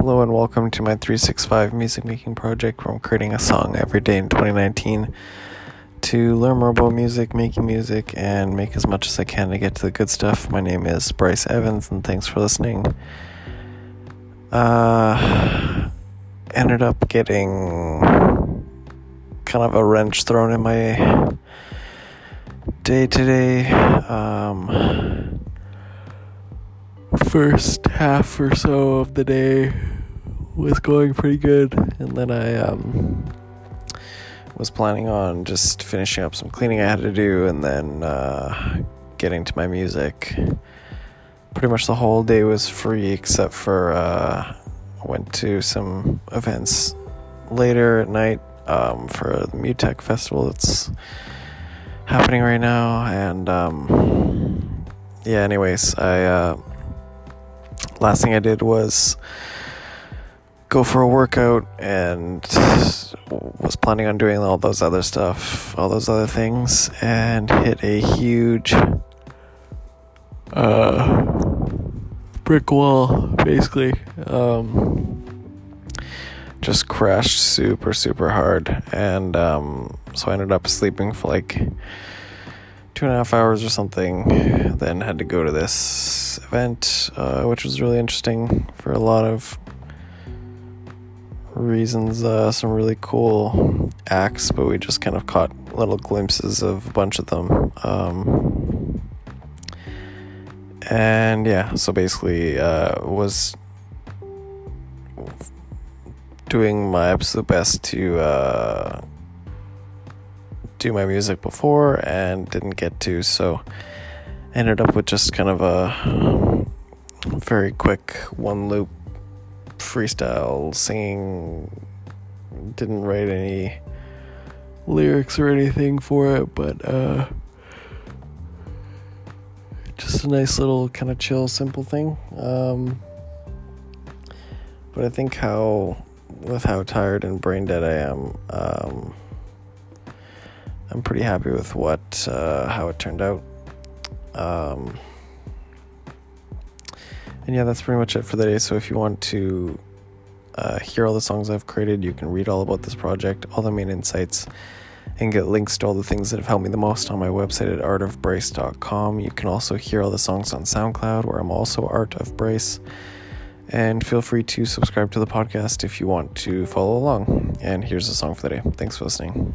Hello and welcome to my 365 music making project where I'm creating a song every day in 2019 to learn more about music, making music, and make as much as I can to get to the good stuff. My name is Bryce Evans and thanks for listening. Uh, ended up getting kind of a wrench thrown in my day today. Um, first half or so of the day was going pretty good, and then I um, was planning on just finishing up some cleaning I had to do, and then uh, getting to my music. Pretty much the whole day was free except for uh, I went to some events later at night um, for the MUTEK Festival that's happening right now, and um, yeah. Anyways, I. Uh, last thing I did was go for a workout and was planning on doing all those other stuff, all those other things, and hit a huge uh, brick wall, basically. Um, just crashed super, super hard, and um, so I ended up sleeping for like two and a half hours or something. Then had to go to this event, uh, which was really interesting for a lot of reasons. Uh, some really cool acts, but we just kind of caught little glimpses of a bunch of them. Um, and yeah, so basically, uh, was doing my absolute best to uh, do my music before and didn't get to, so ended up with just kind of a very quick one loop freestyle singing. Didn't write any lyrics or anything for it, but uh, just a nice little kind of chill, simple thing. Um, but I think how, with how tired and brain dead I am, um, I'm pretty happy with what uh, how it turned out. Um, and yeah, that's pretty much it for the day. So if you want to uh, hear all the songs I've created, you can read all about this project, all the main insights, and get links to all the things that have helped me the most on my website at artofbryce.com. You can also hear all the songs on SoundCloud, where I'm also Art of Bryce. And feel free to subscribe to the podcast if you want to follow along. And here's the song for the day. Thanks for listening.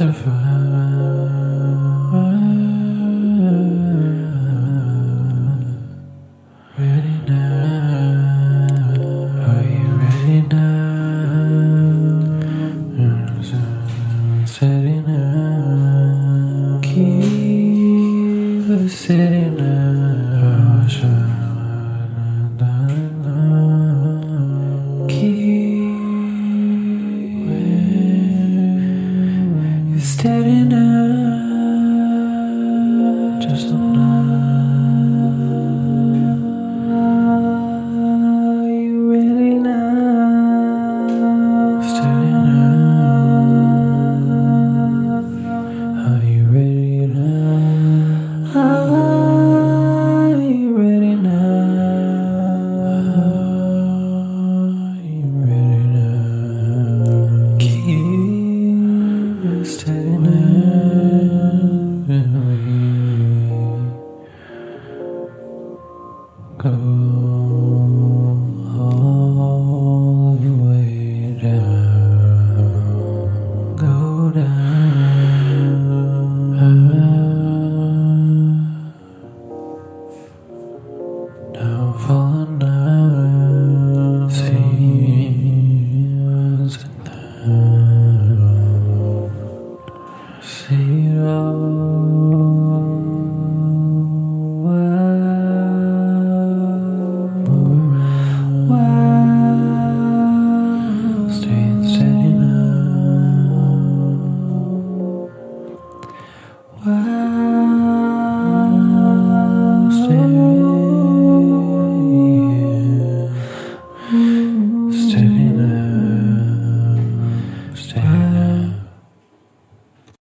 Ready the go.